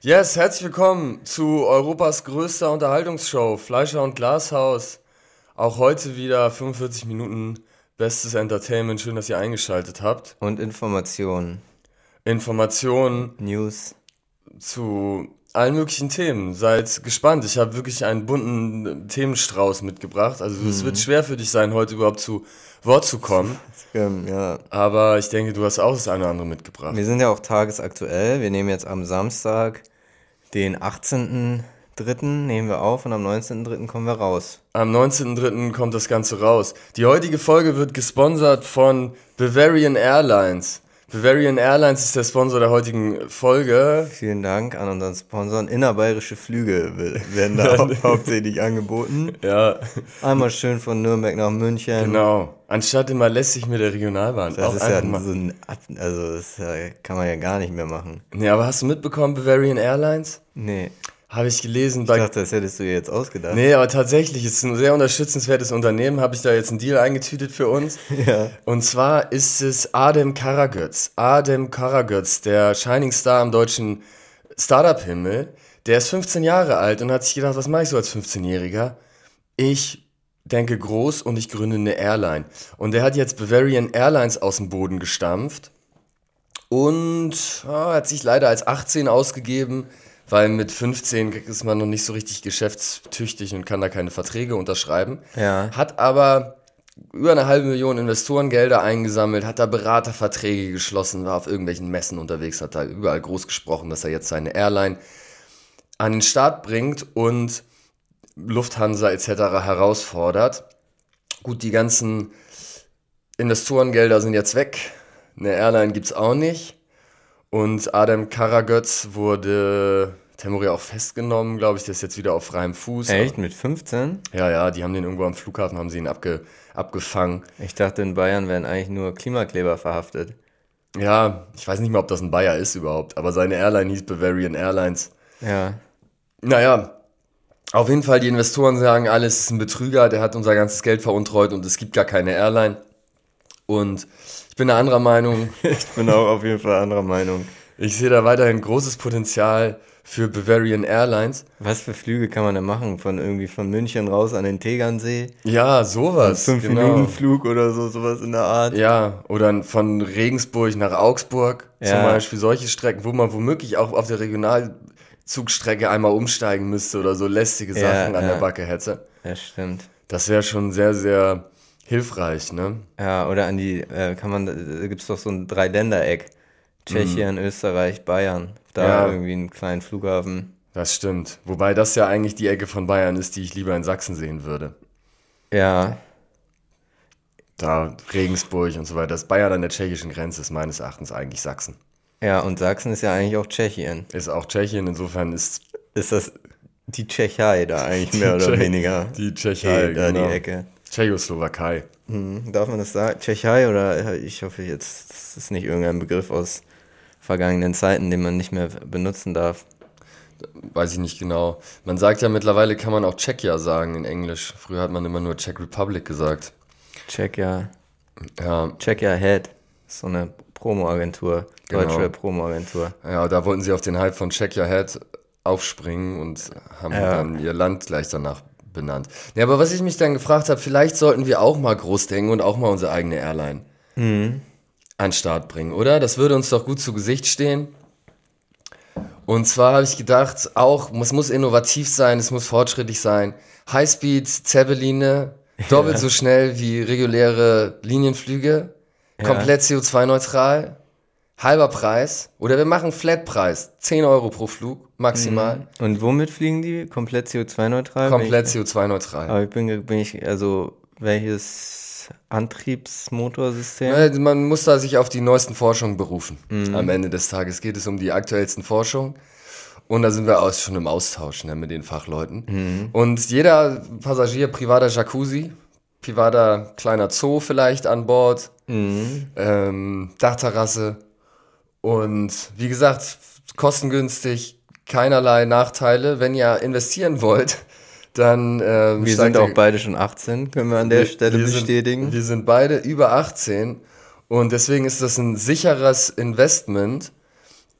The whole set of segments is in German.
Yes, herzlich willkommen zu Europas größter Unterhaltungsshow, Fleischer und Glashaus. Auch heute wieder 45 Minuten bestes Entertainment. Schön, dass ihr eingeschaltet habt. Und Informationen. Informationen. News. Zu allen möglichen Themen. Seid gespannt. Ich habe wirklich einen bunten Themenstrauß mitgebracht. Also mhm. es wird schwer für dich sein, heute überhaupt zu Wort zu kommen. ja. Aber ich denke, du hast auch das eine oder andere mitgebracht. Wir sind ja auch tagesaktuell. Wir nehmen jetzt am Samstag, den 18.3. nehmen wir auf und am 19.3. kommen wir raus. Am 19.3. kommt das Ganze raus. Die heutige Folge wird gesponsert von Bavarian Airlines. Bavarian Airlines ist der Sponsor der heutigen Folge. Vielen Dank an unseren Sponsoren. Innerbayerische Flüge werden da hau hauptsächlich angeboten. Ja. Einmal schön von Nürnberg nach München. Genau. Anstatt immer lässig mit der Regionalbahn. Das ist ja so ein, also das kann man ja gar nicht mehr machen. Nee, aber hast du mitbekommen, Bavarian Airlines? Nee. Habe ich gelesen. Ich dachte, das hättest du dir jetzt ausgedacht. Nee, aber tatsächlich, es ist ein sehr unterstützenswertes Unternehmen. Habe ich da jetzt einen Deal eingetütet für uns. Ja. Und zwar ist es Adem Karagöz. Adem Karagöz, der Shining Star am deutschen Startup-Himmel. Der ist 15 Jahre alt und hat sich gedacht, was mache ich so als 15-Jähriger? Ich denke groß und ich gründe eine Airline. Und der hat jetzt Bavarian Airlines aus dem Boden gestampft und oh, hat sich leider als 18 ausgegeben weil mit 15 ist man noch nicht so richtig geschäftstüchtig und kann da keine Verträge unterschreiben. Ja. Hat aber über eine halbe Million Investorengelder eingesammelt, hat da Beraterverträge geschlossen, war auf irgendwelchen Messen unterwegs, hat da überall groß gesprochen, dass er jetzt seine Airline an den Start bringt und Lufthansa etc. herausfordert. Gut, die ganzen Investorengelder sind jetzt weg. Eine Airline gibt es auch nicht. Und Adam Karagöz wurde Temuri auch festgenommen, glaube ich. Der ist jetzt wieder auf freiem Fuß. Echt? Mit 15? Ja, ja, die haben den irgendwo am Flughafen, haben sie ihn abge, abgefangen. Ich dachte, in Bayern werden eigentlich nur Klimakleber verhaftet. Ja, ich weiß nicht mal, ob das ein Bayer ist überhaupt, aber seine Airline hieß Bavarian Airlines. Ja. Naja, auf jeden Fall, die Investoren sagen, alles ist ein Betrüger, der hat unser ganzes Geld veruntreut und es gibt gar keine Airline. Und bin einer anderer Meinung. ich bin auch auf jeden Fall anderer Meinung. Ich sehe da weiterhin großes Potenzial für Bavarian Airlines. Was für Flüge kann man da machen? Von irgendwie von München raus an den Tegernsee? Ja, sowas. Ein fünf genau. Minuten Flug oder so, sowas in der Art. Ja, oder von Regensburg nach Augsburg ja. zum Beispiel. Solche Strecken, wo man womöglich auch auf der Regionalzugstrecke einmal umsteigen müsste oder so lästige Sachen ja, an ja. der Backe hätte. Ja, stimmt. Das wäre schon sehr, sehr hilfreich, ne? Ja, oder an die, äh, kann man, da gibt es doch so ein Dreiländereck. Tschechien, mhm. Österreich, Bayern. Da ja. irgendwie einen kleinen Flughafen. Das stimmt. Wobei das ja eigentlich die Ecke von Bayern ist, die ich lieber in Sachsen sehen würde. Ja. Da Regensburg und so weiter. Das Bayern an der tschechischen Grenze ist meines Erachtens eigentlich Sachsen. Ja, und Sachsen ist ja eigentlich auch Tschechien. Ist auch Tschechien, insofern ist. Ist das die Tschechei da eigentlich mehr oder Tsche weniger? Die Tschechei, da genau. die Ecke. Tschechoslowakei. Hm, darf man das sagen? Tschechei oder ich hoffe jetzt, das ist nicht irgendein Begriff aus vergangenen Zeiten, den man nicht mehr benutzen darf. Weiß ich nicht genau. Man sagt ja mittlerweile, kann man auch Czechia sagen in Englisch. Früher hat man immer nur Czech Republic gesagt. Czechia. Ja. Czechia Head. So eine Promo-Agentur. Genau. Deutsche Promo-Agentur. Ja, da wollten sie auf den Hype von Czechia Head aufspringen und haben ja. dann ihr Land gleich danach benannt. Ja, aber was ich mich dann gefragt habe, vielleicht sollten wir auch mal groß denken und auch mal unsere eigene Airline mhm. an den Start bringen, oder? Das würde uns doch gut zu Gesicht stehen. Und zwar habe ich gedacht, auch, es muss innovativ sein, es muss fortschrittlich sein. Highspeed, Zeppeline, doppelt ja. so schnell wie reguläre Linienflüge, ja. komplett CO2-neutral halber Preis oder wir machen Flatpreis, 10 Euro pro Flug maximal. Mhm. Und womit fliegen die? Komplett CO2-neutral? Komplett CO2-neutral. Aber ich bin, bin ich, also welches Antriebsmotorsystem? Man muss da sich auf die neuesten Forschungen berufen. Mhm. Am Ende des Tages geht es um die aktuellsten Forschungen. Und da sind wir auch schon im Austausch ne, mit den Fachleuten. Mhm. Und jeder Passagier, privater Jacuzzi, privater kleiner Zoo vielleicht an Bord, mhm. ähm, Dachterrasse, und wie gesagt, kostengünstig, keinerlei Nachteile. Wenn ihr investieren wollt, dann. Äh, wir sind auch beide schon 18, können wir an der wir, Stelle wir bestätigen. Sind, wir sind beide über 18 und deswegen ist das ein sicheres Investment.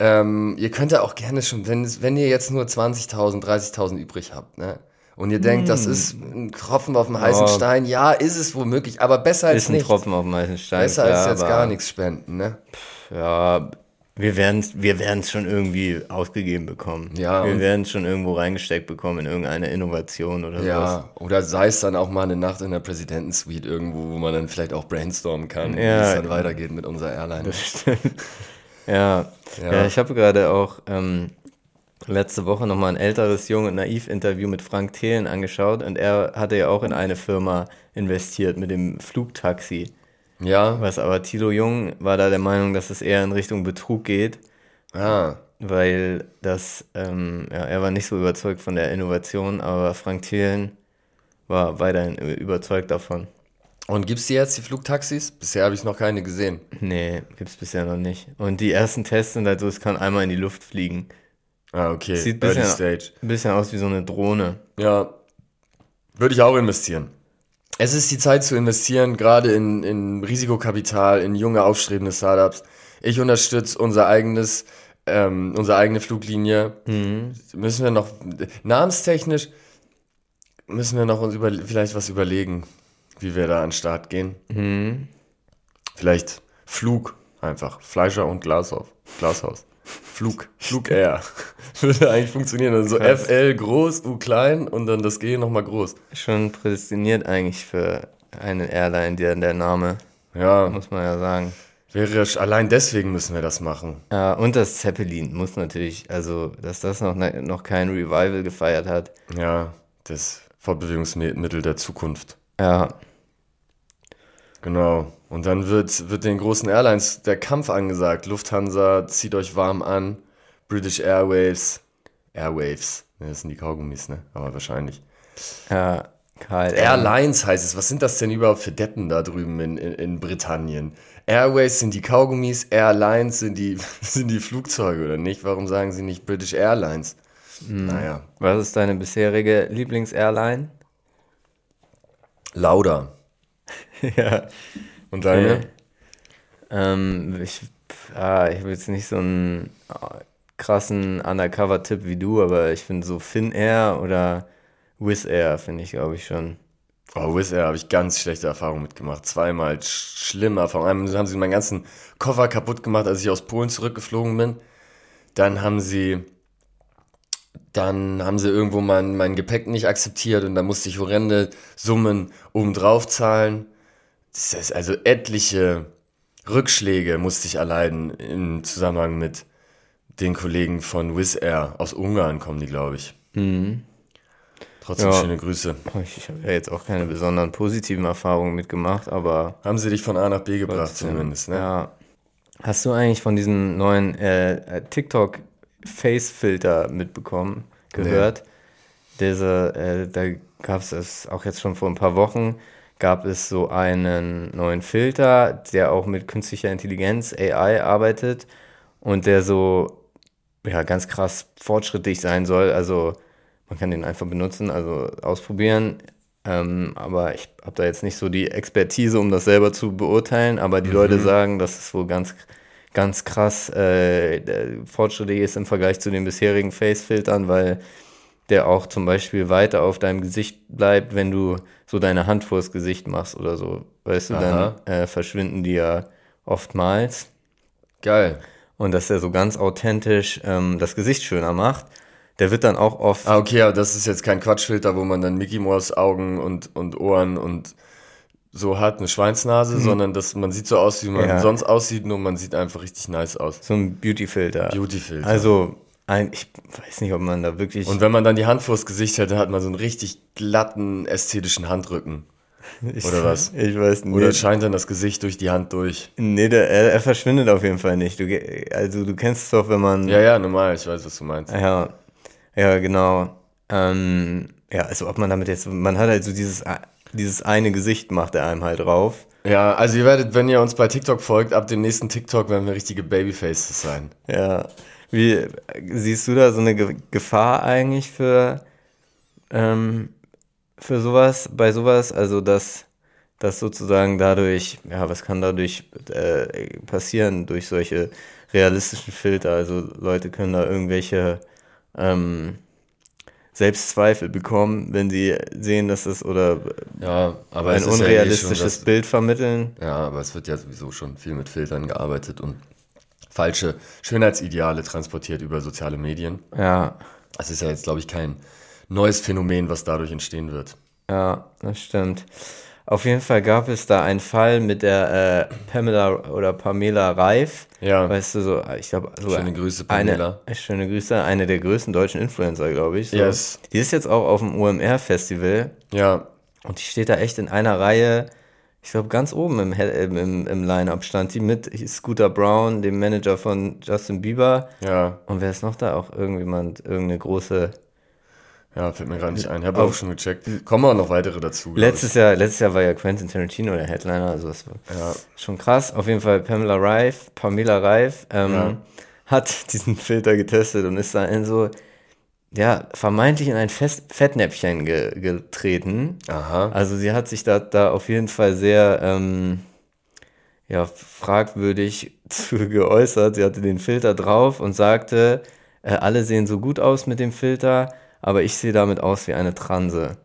ähm, ihr könnt ja auch gerne schon, wenn, wenn ihr jetzt nur 20.000, 30.000 übrig habt, ne? Und ihr denkt, das ist ein Tropfen auf dem heißen Oh. Stein. Ja, ist es womöglich, aber besser als Ist ein nichts. Tropfen auf dem heißen Stein. Besser klar, als jetzt gar nichts spenden, ne? Ja, wir werden es wir werden's schon irgendwie ausgegeben bekommen. Ja, Wir werden es schon irgendwo reingesteckt bekommen in irgendeine Innovation oder sowas. Ja, oder sei es dann auch mal eine Nacht in der Präsidentensuite irgendwo, wo man dann vielleicht auch brainstormen kann, wie Ja. es dann weitergeht mit unserer Airline. Das stimmt. Ja, Ja. ja. ich habe gerade auch ähm, letzte Woche nochmal ein älteres Jung und Naiv-Interview mit Frank Thelen angeschaut und er hatte ja auch in eine Firma investiert mit dem Flugtaxi. Ja, Was aber Thilo Jung war da der Meinung, dass es eher in Richtung Betrug geht, ah, weil das, ähm, ja, er war nicht so überzeugt von der Innovation, aber Frank Thelen war weiterhin überzeugt davon. Und gibt's die jetzt, die Flugtaxis? Bisher habe ich noch keine gesehen. Nee, gibt's bisher noch nicht. Und die ersten Tests sind halt so, es kann einmal in die Luft fliegen. Ah, okay. Sieht ein bisschen, bisschen aus wie so eine Drohne. Ja, würde ich auch investieren. Es ist die Zeit zu investieren, gerade in, in Risikokapital, in junge, aufstrebende Startups. Ich unterstütze unser eigenes, ähm, unsere eigene Fluglinie. Müssen wir noch, namenstechnisch, müssen wir noch uns über, vielleicht was überlegen, wie wir da an den Start gehen. Vielleicht Flug einfach. Fleischer und Glashaus. Glashaus. Flug. Flug Air. Würde eigentlich funktionieren. Also Krass. FL groß, U klein und dann das G nochmal groß. Schon prädestiniert eigentlich für eine Airline, der, der Name, Ja, muss man ja sagen. wäre allein deswegen müssen wir das machen. Ja, und das Zeppelin muss natürlich, also, dass das noch, ne- noch kein Revival gefeiert hat. Ja, das Fortbewegungsmittel der Zukunft. Ja, Genau. Und dann wird, wird den großen Airlines der Kampf angesagt. Lufthansa, zieht euch warm an. British Airwaves. Airwaves. Ne, das sind die Kaugummis, ne? Aber wahrscheinlich. ja, KLM. Airlines heißt es. Was sind das denn überhaupt für Deppen da drüben in, in, in Britannien? Airways sind die Kaugummis, Airlines sind die, sind die Flugzeuge, oder nicht? Warum sagen sie nicht British Airlines? Naja. Was ist deine bisherige Lieblings-Airline? Lauda. ja. Und deine? Ähm, ich, ah, ich habe jetzt nicht so einen ah, krassen Undercover-Tipp wie du, aber ich finde so Finnair oder Wizz Air finde ich, glaube ich, schon. Oh, Wizz Air habe ich ganz schlechte Erfahrungen mitgemacht. Zweimal sch schlimme Erfahrungen. Einmal haben sie meinen ganzen Koffer kaputt gemacht, als ich aus Polen zurückgeflogen bin. Dann haben sie, dann haben sie irgendwo mein, mein Gepäck nicht akzeptiert und da musste ich horrende Summen obendrauf zahlen. Das ist also etliche Rückschläge musste ich erleiden im Zusammenhang mit den Kollegen von Wizz Air. Aus Ungarn kommen die, glaube ich. Trotzdem Ja. schöne Grüße. Ich, habe ja jetzt auch keine besonderen positiven Erfahrungen mitgemacht, aber Haben sie dich von A nach B gebracht trotzdem, zumindest, ne? Ja. Hast du eigentlich von diesem neuen äh, äh, TikTok Face-Filter mitbekommen, gehört? Diese, äh, da gab es es auch jetzt schon vor ein paar Wochen, gab es so einen neuen Filter, der auch mit künstlicher Intelligenz, AI, arbeitet und der so ja, ganz krass fortschrittlich sein soll. Also man kann den einfach benutzen, also ausprobieren. Ähm, aber ich habe da jetzt nicht so die Expertise, um das selber zu beurteilen. Aber die Leute sagen, dass es wohl ganz, ganz krass äh, fortschrittlich ist im Vergleich zu den bisherigen Face-Filtern, weil der auch zum Beispiel weiter auf deinem Gesicht bleibt, wenn du so deine Hand vors Gesicht machst oder so. Weißt du, Aha. dann äh, verschwinden die ja oftmals Geil. und dass er so ganz authentisch ähm, das Gesicht schöner macht. Der wird dann auch oft, Ah, okay, aber das ist jetzt kein Quatschfilter, wo man dann Mickey Mouse Augen und, und Ohren und so hat, eine Schweinsnase, sondern dass man sieht so aus, wie man Mhm. Ja. sonst aussieht, nur man sieht einfach richtig nice aus. so ein Beauty-Filter. Beauty-Filter. Also, ein, ich weiß nicht, ob man da wirklich. Und wenn man dann die Hand vors Gesicht hätte, hat man so einen richtig glatten, ästhetischen Handrücken. ich, oder was? Ich weiß nicht. Oder scheint dann das Gesicht durch die Hand durch. nee, der, er, er verschwindet auf jeden Fall nicht. Du, also, du kennst es doch, wenn man. Ja, ja, normal, ich weiß, was du meinst. Ja, ja, genau. Ähm, ja, also, ob man damit jetzt. Man hat halt so dieses, dieses eine Gesicht, macht er einem halt drauf. Ja, also ihr werdet, wenn ihr uns bei TikTok folgt, ab dem nächsten TikTok werden wir richtige Babyfaces sein. Ja. Wie siehst du da so eine Ge Gefahr eigentlich für, ähm, für sowas, bei sowas? Also, dass dass sozusagen dadurch, ja, was kann dadurch äh, passieren durch solche realistischen Filter? Also Leute können da irgendwelche ähm, Selbstzweifel bekommen, wenn sie sehen, dass das oder ja, ein unrealistisches ja eh das, Bild vermitteln. Ja, aber es wird ja sowieso schon viel mit Filtern gearbeitet und falsche Schönheitsideale transportiert über soziale Medien. Ja. Das ist ja jetzt, glaube ich, kein neues Phänomen, was dadurch entstehen wird. Ja, das stimmt. Auf jeden Fall gab es da einen Fall mit der äh, Pamela oder Pamela Reif. Ja. Weißt du, so, ich glaube, so schöne Grüße, Pamela. Eine, schöne Grüße, eine der größten deutschen Influencer, glaube ich. So. Yes. Die ist jetzt auch auf dem OMR-Festival. Ja. Und die steht da echt in einer Reihe, ich glaube, ganz oben im, im, im Line-Up stand die mit Scooter Brown, dem Manager von Justin Bieber. Ja. Und wer ist noch da? Auch irgendjemand, irgendeine große ja, fällt mir gerade nicht ein. Ich habe auch schon gecheckt. Kommen auch noch weitere dazu. Letztes Jahr, letztes Jahr war ja Quentin Tarantino der Headliner, also das war ja. schon krass. Auf jeden Fall Pamela Reif, Pamela Reif, ähm, ja. hat diesen Filter getestet und ist da in so, ja, vermeintlich in ein Fest Fettnäpfchen ge getreten. Aha. Also sie hat sich da, da auf jeden Fall sehr, ähm, ja, fragwürdig zu geäußert. Sie hatte den Filter drauf und sagte, äh, alle sehen so gut aus mit dem Filter aber ich sehe damit aus wie eine Transe.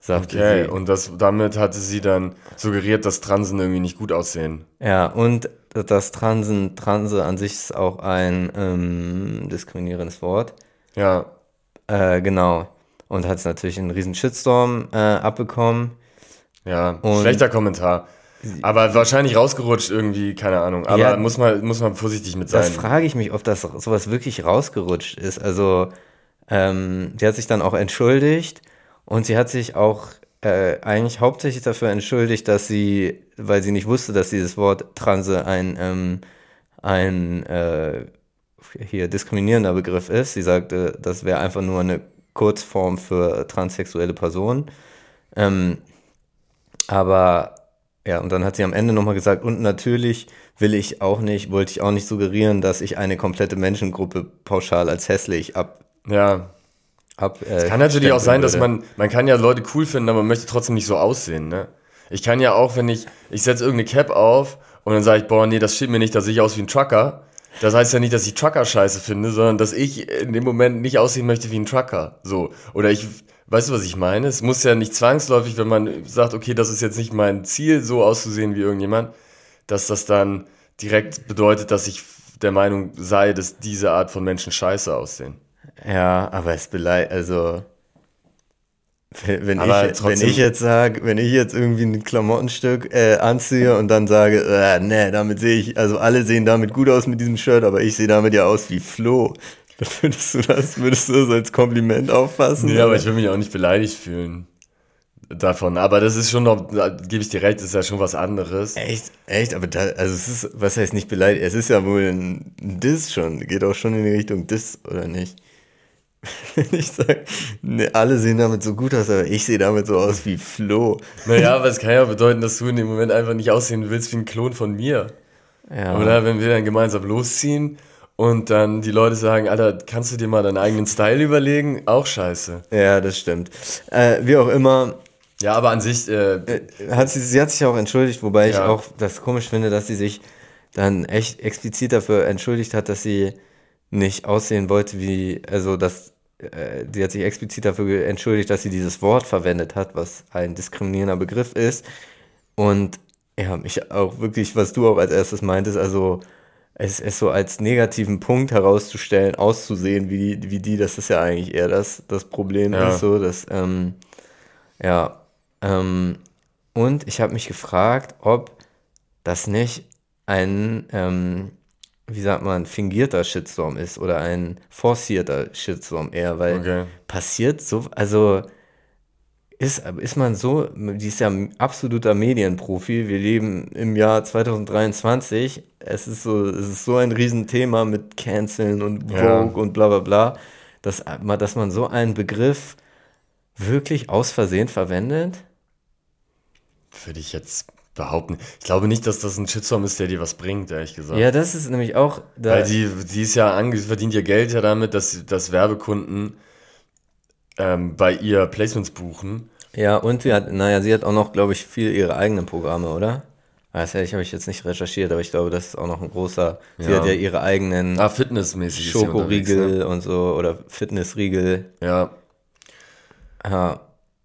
Sagte okay, sie. und das, damit hatte sie dann suggeriert, dass Transen irgendwie nicht gut aussehen. Ja, und das Transen, Transe an sich ist auch ein ähm, diskriminierendes Wort. Ja. Äh, genau. Und hat es natürlich einen riesen Shitstorm äh, abbekommen. Ja, und schlechter Kommentar. Aber wahrscheinlich rausgerutscht irgendwie, keine Ahnung. Aber ja, muss, man, muss man vorsichtig mit sein. Das frage ich mich, ob das sowas wirklich rausgerutscht ist. Also, ähm, sie hat sich dann auch entschuldigt und sie hat sich auch äh, eigentlich hauptsächlich dafür entschuldigt, dass sie, weil sie nicht wusste, dass dieses Wort Transe ein, ähm, ein äh, hier diskriminierender Begriff ist. Sie sagte, das wäre einfach nur eine Kurzform für transsexuelle Personen. Ähm, aber ja, und dann hat sie am Ende nochmal gesagt, und natürlich will ich auch nicht, wollte ich auch nicht suggerieren, dass ich eine komplette Menschengruppe pauschal als hässlich ab, ja. Ab, äh, es kann natürlich auch sein, würde. dass man, man kann ja Leute cool finden, aber man möchte trotzdem nicht so aussehen, ne? Ich kann ja auch, wenn ich, ich setze irgendeine Cap auf und dann sage ich, boah, nee, das steht mir nicht, da sehe ich aus wie ein Trucker. Das heißt ja nicht, dass ich Trucker scheiße finde, sondern dass ich in dem Moment nicht aussehen möchte wie ein Trucker. So. Oder ich, weißt du, was ich meine? Es muss ja nicht zwangsläufig, wenn man sagt, okay, das ist jetzt nicht mein Ziel, so auszusehen wie irgendjemand, dass das dann direkt bedeutet, dass ich der Meinung sei, dass diese Art von Menschen scheiße aussehen. Ja, aber es beleidigt, also wenn, aber ich, wenn ich jetzt sage, wenn ich jetzt irgendwie ein Klamottenstück äh, anziehe und dann sage, äh, nee, damit sehe ich, also alle sehen damit gut aus mit diesem Shirt, aber ich sehe damit ja aus wie Flo. Würdest du das, würdest du das als Kompliment auffassen? Nee, oder? aber ich will mich auch nicht beleidigt fühlen davon. Aber das ist schon noch, gebe ich dir recht, ist ja schon was anderes. Echt, echt, aber da, also es ist, was heißt nicht beleidigt? Es ist ja wohl ein Diss schon, geht auch schon in die Richtung Diss, oder nicht? ich sage, ne, alle sehen damit so gut aus, aber ich sehe damit so aus wie Flo. Naja, aber es kann ja bedeuten, dass du in dem Moment einfach nicht aussehen willst wie ein Klon von mir. Ja. Oder wenn wir dann gemeinsam losziehen und dann die Leute sagen, Alter, kannst du dir mal deinen eigenen Style überlegen? Auch scheiße. Ja, das stimmt. Äh, wie auch immer. Ja, aber an sich. Äh, äh hat sie, sie hat sich auch entschuldigt, wobei ja. ich auch das komisch finde, dass sie sich dann echt explizit dafür entschuldigt hat, dass sie nicht aussehen wollte wie, also dass äh, sie hat sich explizit dafür entschuldigt, dass sie dieses Wort verwendet hat, was ein diskriminierender Begriff ist. Und ja, mich auch wirklich, was du auch als erstes meintest, also es, es so als negativen Punkt herauszustellen, auszusehen wie die, wie die das ist ja eigentlich eher das, das Problem ja. ist so, dass, ähm, ja, ähm, und ich habe mich gefragt, ob das nicht ein, ähm, wie sagt man, fingierter Shitstorm ist oder ein forcierter Shitstorm eher, weil okay. passiert so, also ist, ist man so, die ist ja ein absoluter Medienprofi, wir leben im Jahr 2023, es ist so, es ist so ein Riesenthema mit Canceln und Vogue ja. und bla bla bla, dass, dass man so einen Begriff wirklich aus Versehen verwendet? Würde ich jetzt behaupten. Ich glaube nicht, dass das ein Shitstorm ist, der dir was bringt, ehrlich gesagt. Ja, das ist nämlich auch. Weil die, die ist ja ange verdient ihr Geld ja damit, dass, dass Werbekunden ähm, bei ihr Placements buchen. Ja, und sie hat, naja, sie hat auch noch, glaube ich, viel ihre eigenen Programme, oder? Das habe ich jetzt nicht recherchiert, aber ich glaube, das ist auch noch ein großer. Sie Ja. hat ja ihre eigenen Ah, fitnessmäßig sie Schokoriegel ne? und so oder Fitnessriegel. Ja, Ja,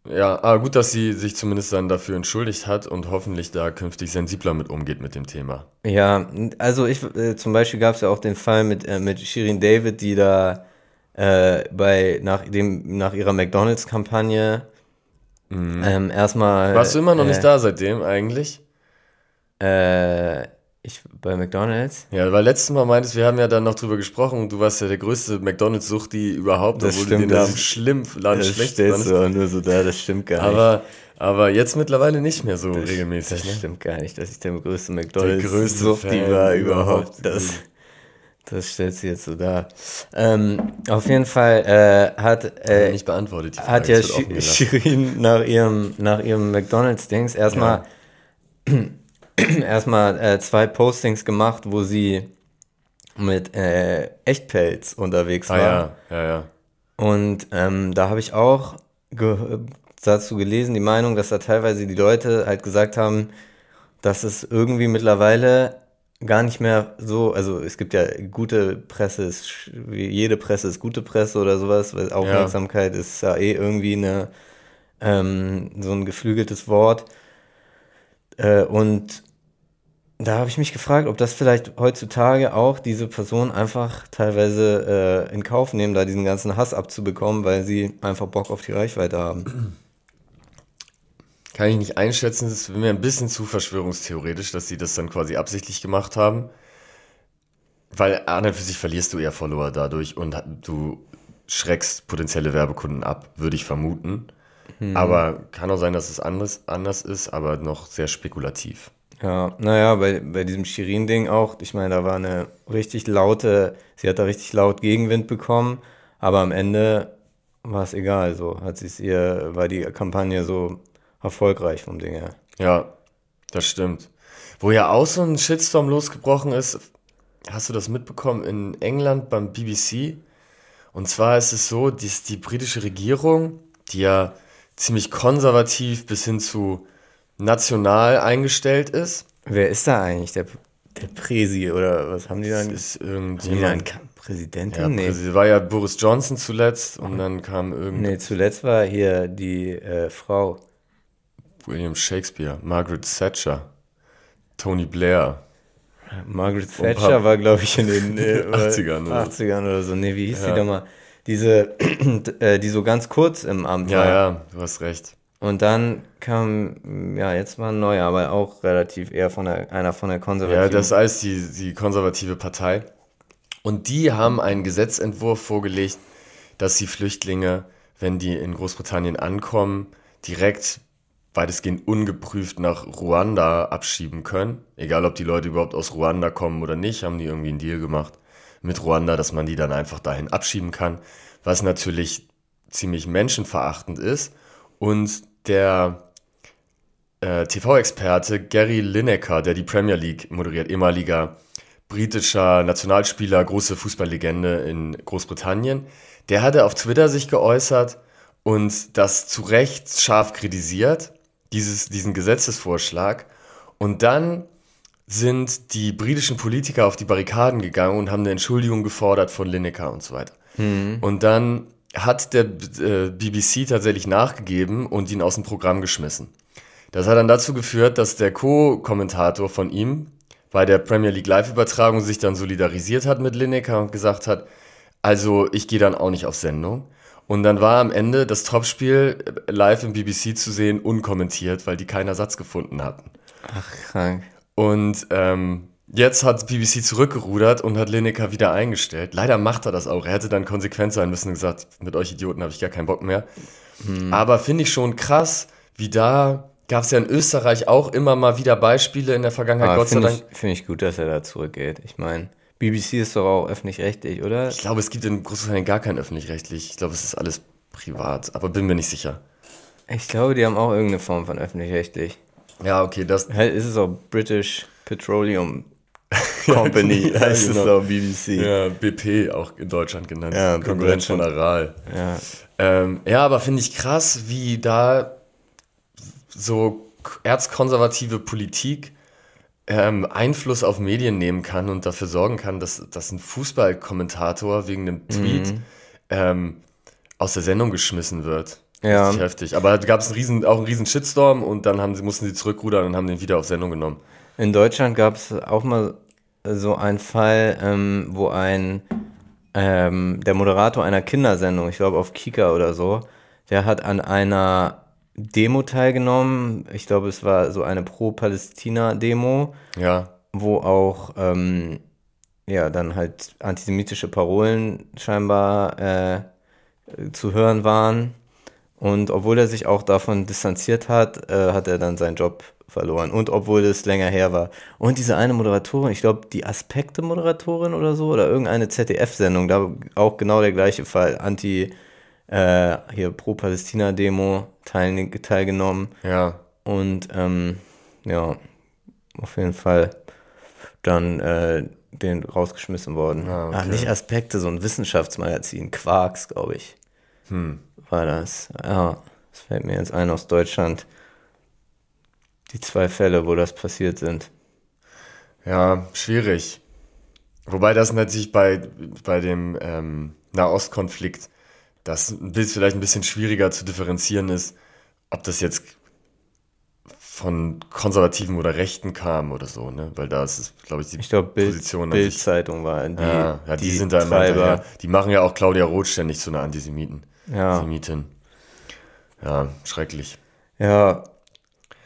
ja, aber gut, dass sie sich zumindest dann dafür entschuldigt hat und hoffentlich da künftig sensibler mit umgeht mit dem Thema. Ja, also ich äh, zum Beispiel gab es ja auch den Fall mit, äh, mit Shirin David, die da äh, bei nach dem nach ihrer McDonalds-Kampagne ähm, erstmal. Mhm. Warst du immer noch äh, nicht da seitdem eigentlich? Äh, ich bei McDonalds. Ja, weil letztes Mal meintest, wir haben ja dann noch drüber gesprochen, du warst ja der größte McDonalds-Suchti überhaupt, Das obwohl du stimmt, den das- so schlimm, Laden Das schlecht stellst du auch nur so da, das stimmt gar nicht. Aber, aber jetzt mittlerweile nicht mehr so Das- regelmäßig. Das Ne? stimmt gar nicht, dass ich der größte McDonalds Der größte Suchti Fan war überhaupt. Das, das stellt sie jetzt so dar. Ähm, auf jeden Fall äh, hat, äh, nicht beantwortet die Frage. hat ja. Shirin nach ihrem, nach ihrem McDonalds-Dings erstmal erstmal äh, zwei Postings gemacht, wo sie mit äh, Echtpelz unterwegs Ah war. ja, ja, ja. Und ähm, da habe ich auch ge dazu gelesen, die Meinung, dass da teilweise die Leute halt gesagt haben, dass es irgendwie mittlerweile gar nicht mehr so, also es gibt ja gute Presse, ist, jede Presse ist gute Presse oder sowas, weil Aufmerksamkeit ist ja eh irgendwie eine, ähm, so ein geflügeltes Wort. Äh, und da habe ich mich gefragt, ob das vielleicht heutzutage auch diese Personen einfach teilweise äh, in Kauf nehmen, da diesen ganzen Hass abzubekommen, weil sie einfach Bock auf die Reichweite haben. Kann ich nicht einschätzen, das ist mir ein bisschen zu verschwörungstheoretisch, dass sie das dann quasi absichtlich gemacht haben. Weil an und für sich verlierst du eher Follower dadurch und du schreckst potenzielle Werbekunden ab, würde ich vermuten. Aber kann auch sein, dass es anders, anders ist, aber noch sehr spekulativ. Ja, naja, bei, bei diesem Shirin-Ding auch, ich meine, da war eine richtig laute, sie hat da richtig laut Gegenwind bekommen, aber am Ende war es egal, so hat sie es ihr, war die Kampagne so erfolgreich vom Ding her. Ja, das stimmt. Wo ja auch so ein Shitstorm losgebrochen ist, hast du das mitbekommen in England beim BBC? Und zwar ist es so, dass die britische Regierung, die ja ziemlich konservativ bis hin zu national eingestellt ist, Wer ist da eigentlich? Der, der Präsi oder was haben die da? ist Haben irgendjemand. Ka- Präsidentin? Ja, nee. Präsident- war ja Boris Johnson zuletzt und dann kam irgend nee, zuletzt war hier die äh, Frau. William Shakespeare, Margaret Thatcher, Tony Blair. Margaret Thatcher war, glaube ich, in den äh, 80ern oder so. 80ern oder so. Nee, wie hieß Ja. die doch mal? Diese, äh, die so ganz kurz im Amt Ja, war. ja, du hast recht. Und dann kam, ja, jetzt war ein neuer, aber auch relativ eher von der, einer von der Ja, konservativen. das ist alles die, die konservative Partei. Und die haben einen Gesetzentwurf vorgelegt, dass die Flüchtlinge, wenn die in Großbritannien ankommen, direkt weitestgehend ungeprüft nach Ruanda abschieben können. Egal, ob die Leute überhaupt aus Ruanda kommen oder nicht, haben die irgendwie einen Deal gemacht mit Ruanda, dass man die dann einfach dahin abschieben kann. Was natürlich ziemlich menschenverachtend ist. Und der äh, TV-Experte Gary Lineker, der die Premier League moderiert, ehemaliger britischer Nationalspieler, große Fußballlegende in Großbritannien, der hatte auf Twitter sich geäußert und das zu Recht scharf kritisiert, dieses, diesen Gesetzesvorschlag. Und dann sind die britischen Politiker auf die Barrikaden gegangen und haben eine Entschuldigung gefordert von Lineker und so weiter. Und dann hat der äh, BBC tatsächlich nachgegeben und ihn aus dem Programm geschmissen. Das hat dann dazu geführt, dass der Co-Kommentator von ihm bei der Premier League Live-Übertragung sich dann solidarisiert hat mit Lineker und gesagt hat, also ich gehe dann auch nicht auf Sendung. Und dann war am Ende das Topspiel äh, live im BBC zu sehen, unkommentiert, weil die keinen Ersatz gefunden hatten. Ach, krank. Und ähm, jetzt hat BBC zurückgerudert und hat Lineker wieder eingestellt. Leider macht er das auch. Er hätte dann konsequent sein müssen und gesagt, mit euch Idioten habe ich gar keinen Bock mehr. Aber finde ich schon krass, wie da gab es ja in Österreich auch immer mal wieder Beispiele in der Vergangenheit, Aber Gott sei finde Dank. ich, find ich gut, dass er da zurückgeht. Ich meine, BBC ist doch auch öffentlich-rechtlich, oder? Ich glaube, es gibt in Großbritannien gar kein öffentlich-rechtlich. Ich glaube, es ist alles privat, aber bin mir nicht sicher. Ich glaube, die haben auch irgendeine Form von öffentlich-rechtlich. Ja, okay, das. Halt ist es auch British Petroleum Company, Ja, heißt genau. es auch BBC. Ja, BP auch in Deutschland genannt. Ja, Konkurrenz von. Aral. Ja. Ähm, ja, aber finde ich krass, wie da so erzkonservative Politik ähm, Einfluss auf Medien nehmen kann und dafür sorgen kann, dass, dass ein Fußballkommentator wegen einem Tweet Mhm. ähm, aus der Sendung geschmissen wird. Ja. Richtig heftig. Aber da gab es einen riesen, auch einen riesen Shitstorm und dann haben sie, mussten sie zurückrudern und haben den wieder auf Sendung genommen. In Deutschland gab es auch mal so einen Fall, ähm, wo ein ähm, der Moderator einer Kindersendung, ich glaube auf Kika oder so, der hat an einer Demo teilgenommen. Ich glaube, es war so eine Pro-Palästina-Demo, Ja. wo auch ähm, ja dann halt antisemitische Parolen scheinbar äh, zu hören waren. Und obwohl er sich auch davon distanziert hat, äh, hat er dann seinen Job verloren. Und obwohl es länger her war. Und diese eine Moderatorin, ich glaube, die Aspekte-Moderatorin oder so, oder irgendeine ZDF-Sendung, da auch genau der gleiche Fall. Anti, äh, hier Pro-Palästina-Demo teilne- teilgenommen. Ja. Und ähm, ja, auf jeden Fall dann äh, den rausgeschmissen worden. Ah, okay. Ach, nicht Aspekte, so ein Wissenschaftsmagazin, Quarks, glaube ich, Hm. war das. Ja, das fällt mir jetzt ein aus Deutschland. Die zwei Fälle, wo das passiert sind. Ja, schwierig. Wobei das natürlich bei, bei dem ähm, Nahostkonflikt, das bisschen- vielleicht ein bisschen schwieriger zu differenzieren ist, ob das jetzt von Konservativen oder Rechten kam oder so, ne? Weil da ist es, glaube ich, die Ich glaube, Bild, Position Bildzeitung war die, Ja, ja die, sind da immer hinterher. Die machen ja auch Claudia Roth ständig zu einer Antisemiten. Ja. Semitin. Ja, schrecklich. Ja.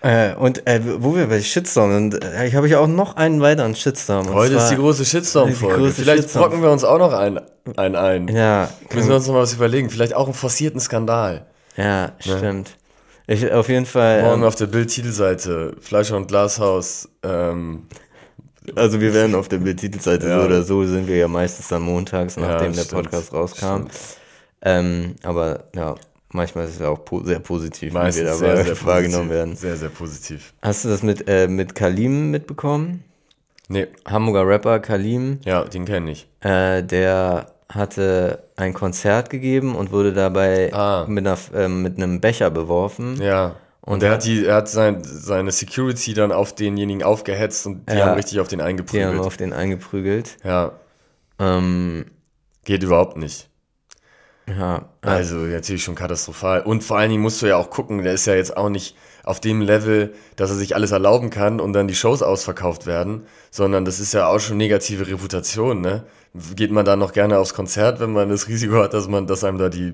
Äh, und äh, wo wir bei Shitstorm sind, äh, ich habe ich auch noch einen weiteren Shitstorm. Heute ist die große Shitstorm-Folge. Vielleicht Shitstorm. brocken wir uns auch noch einen, einen ein. Ja, Müssen wir uns noch mal was überlegen. Vielleicht auch einen forcierten Skandal. Ja, stimmt. Ich, auf jeden Fall. Morgen Ähm, auf der Bild-Titelseite. Fleischer und Glashaus. Ähm, also wir werden auf der Bildtitelseite Ja. so oder so sind wir ja meistens dann montags, nachdem der stimmt. Podcast rauskam. Ähm, aber ja, manchmal ist es auch po sehr positiv, meistens wie wir sehr, dabei sehr wahrgenommen positiv. werden. Sehr, sehr positiv. Hast du das mit, äh, mit Kalim mitbekommen? Nee, Hamburger Rapper Kalim, ja, den kenne ich. äh, der hatte ein Konzert gegeben und wurde dabei Ah. mit, einer, ähm, mit einem Becher beworfen. Ja. Und, Und er hat, die, er hat sein, seine Security dann auf denjenigen aufgehetzt und die Ja. haben richtig auf den Die haben eingeprügelt. auf den eingeprügelt. Ja, Ähm, geht überhaupt nicht. Ja, Also natürlich schon katastrophal. Und vor allen Dingen musst du ja auch gucken, der ist ja jetzt auch nicht auf dem Level, dass er sich alles erlauben kann und dann die Shows ausverkauft werden, sondern das ist ja auch schon negative Reputation, ne? Geht man da noch gerne aufs Konzert, wenn man das Risiko hat, dass man, dass einem da die,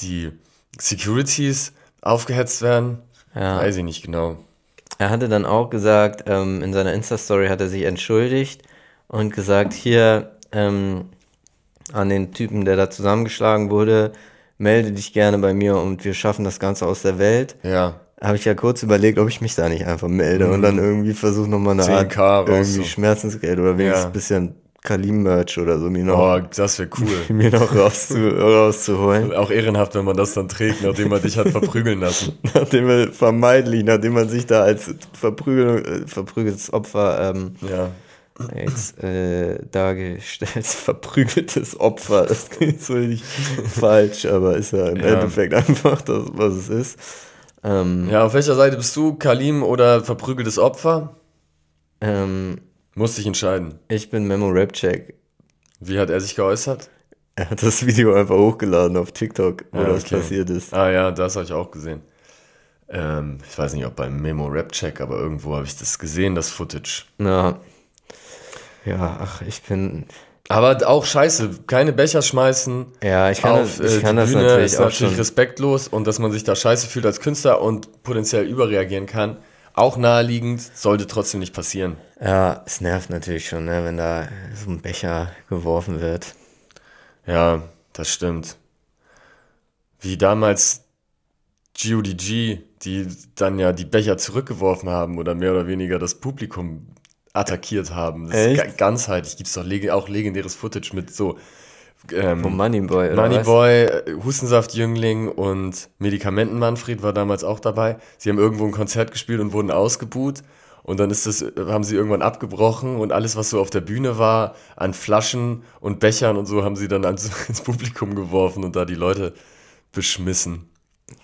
die Securities aufgehetzt werden? Ja. Weiß ich nicht genau. Er hatte dann auch gesagt, ähm, in seiner Insta-Story hat er sich entschuldigt und gesagt, hier ähm, an den Typen, der da zusammengeschlagen wurde, melde dich gerne bei mir und wir schaffen das Ganze aus der Welt. Ja. Habe ich ja kurz überlegt, ob ich mich da nicht einfach melde und dann irgendwie versuche nochmal eine 10K Art irgendwie rauszu- Schmerzensgeld oder wenigstens Ja. ein bisschen Kalim-Merch oder so mir noch, Oh, das wäre cool. mir noch rauszu, rauszuholen. Auch ehrenhaft, wenn man das dann trägt, nachdem man dich hat verprügeln lassen. Nachdem man vermeidlich, nachdem man sich da als Verprügel, äh, verprügeltes Opfer ähm, Ja. Jetzt äh, dargestellt, verprügeltes Opfer. Das klingt so nicht falsch, aber ist ja im Ja. Endeffekt einfach das, was es ist. Ähm, Ja, auf welcher Seite bist du? Kalim oder verprügeltes Opfer? ähm, Musste ich entscheiden. ich bin Memo Rapcheck. Wie hat er sich geäußert? Er hat das Video einfach hochgeladen auf TikTok, wo Ja, das okay. passiert ist. Ah ja, das habe ich auch gesehen. Ähm, ich weiß nicht, ob beim Memo Rap Check, aber irgendwo habe ich das gesehen, das Footage. Ja. Ja, ach, ich bin. Aber auch scheiße, keine Becher schmeißen Ja, ich kann, auf das, ich äh, kann das Bühne natürlich ist auch natürlich schon. respektlos und dass man sich da scheiße fühlt als Künstler und potenziell überreagieren kann, auch naheliegend, sollte trotzdem nicht passieren. Ja, es nervt natürlich schon, ne, wenn da so ein Becher geworfen wird. Ja, das stimmt. Wie damals GODG, die dann ja die Becher zurückgeworfen haben oder mehr oder weniger das Publikum attackiert haben. Das ist Echt? ga- ganzheitlich. Gibt es doch leg auch legendäres Footage mit so ähm, Vom Moneyboy, oder? Moneyboy, äh, Hustensaft-Jüngling und Medikamenten-Manfred war damals auch dabei. Sie haben irgendwo ein Konzert gespielt und wurden ausgebuht. Und dann ist das, haben sie irgendwann abgebrochen und alles, was so auf der Bühne war, an Flaschen und Bechern und so, haben sie dann ans, ins Publikum geworfen und da die Leute beschmissen.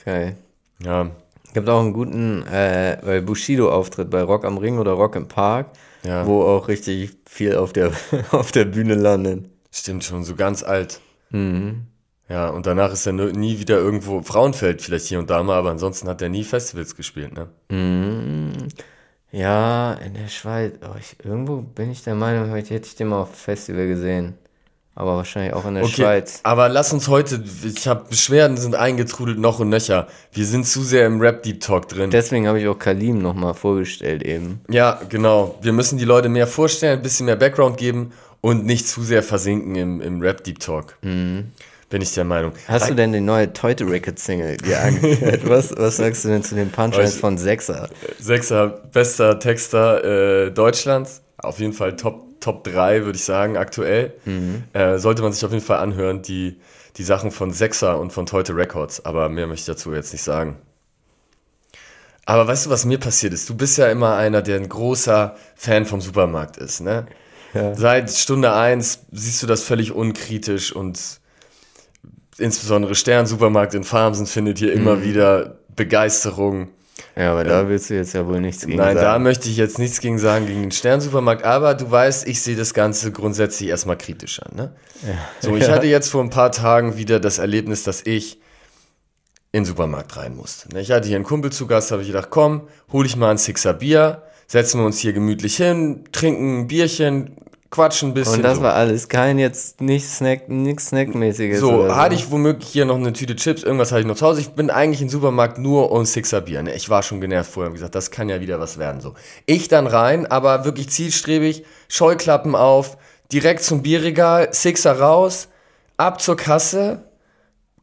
Geil. Ja, Gibt auch einen guten äh, Bushido-Auftritt bei Rock am Ring oder Rock im Park, Ja. wo auch richtig viel auf der, auf der Bühne landet. Stimmt schon, so ganz alt. Mhm. Ja, und danach ist er nie wieder irgendwo, Frauenfeld vielleicht hier und da mal, aber ansonsten hat er nie Festivals gespielt, ne? Mhm. Ja, in der Schweiz. Oh, ich, irgendwo bin ich der Meinung, heute hätte ich den mal auf Festival gesehen. Aber wahrscheinlich auch in der Okay, Schweiz. aber lass uns heute, ich habe Beschwerden sind eingetrudelt noch und nöcher. Wir sind zu sehr im Rap Deep Talk drin. Deswegen habe ich auch Kalim nochmal vorgestellt eben. ja, genau. Wir müssen die Leute mehr vorstellen, ein bisschen mehr Background geben und nicht zu sehr versinken im, im Rap Deep Talk. Bin ich der Meinung. Hast du denn die neue Teute Record Single dir angehört? was, was sagst du denn zu den Punchlines von Sechser? Sechser, bester Texter äh, Deutschlands. Auf jeden Fall Top, Top 3, würde ich sagen, aktuell. Äh, sollte man sich auf jeden Fall anhören, die, die Sachen von Sechser und von Teute Records. Aber mehr möchte ich dazu jetzt nicht sagen. Aber weißt du, was mir passiert ist? Du bist ja immer einer, der ein großer Fan vom Supermarkt ist, ne? Ja. Seit Stunde 1 siehst du das völlig unkritisch und insbesondere Stern Supermarkt in Farmsen findet hier immer wieder Begeisterung. Ja, aber da willst du jetzt ja wohl nichts gegen Nein, da sagen. möchte ich jetzt nichts gegen sagen, gegen den Sternsupermarkt, aber du weißt, ich sehe das Ganze grundsätzlich erstmal kritisch an. Ne? So, ich hatte jetzt vor ein paar Tagen wieder das Erlebnis, dass ich in den Supermarkt rein musste. ne? Ich hatte hier einen Kumpel zu Gast, habe ich gedacht, komm, hol ich mal ein Sixer Bier, setzen wir uns hier gemütlich hin, trinken ein Bierchen, quatschen ein bisschen. Und das so. war alles. Kein jetzt nicht Snack, nichts Snackmäßiges. So, oder hatte ich womöglich hier noch eine Tüte Chips, irgendwas hatte ich noch zu Hause. Ich bin eigentlich im Supermarkt nur um Sixer Bier. Ne? Ich war schon genervt vorher und gesagt, das kann ja wieder was werden. So, Ich dann rein, aber wirklich zielstrebig, Scheuklappen auf, direkt zum Bierregal, Sixer raus, ab zur Kasse.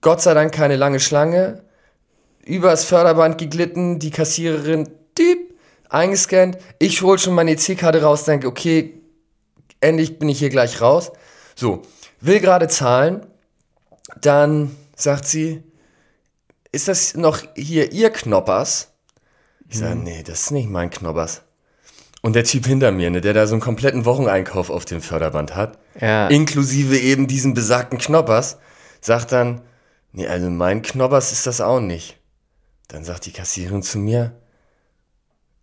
Gott sei Dank keine lange Schlange. Übers Förderband geglitten, die Kassiererin, typ, eingescannt. Ich hol schon meine EC-Karte raus, denke, okay, endlich bin ich hier gleich raus. So, will gerade zahlen. Dann sagt sie, ist das noch hier ihr Knoppers? Ich sage, nee, das ist nicht mein Knoppers. Und der Typ hinter mir, ne, der da so einen kompletten Wocheneinkauf auf dem Förderband hat, Ja. inklusive eben diesen besagten Knoppers, sagt dann, nee, also mein Knoppers ist das auch nicht. Dann sagt die Kassiererin zu mir,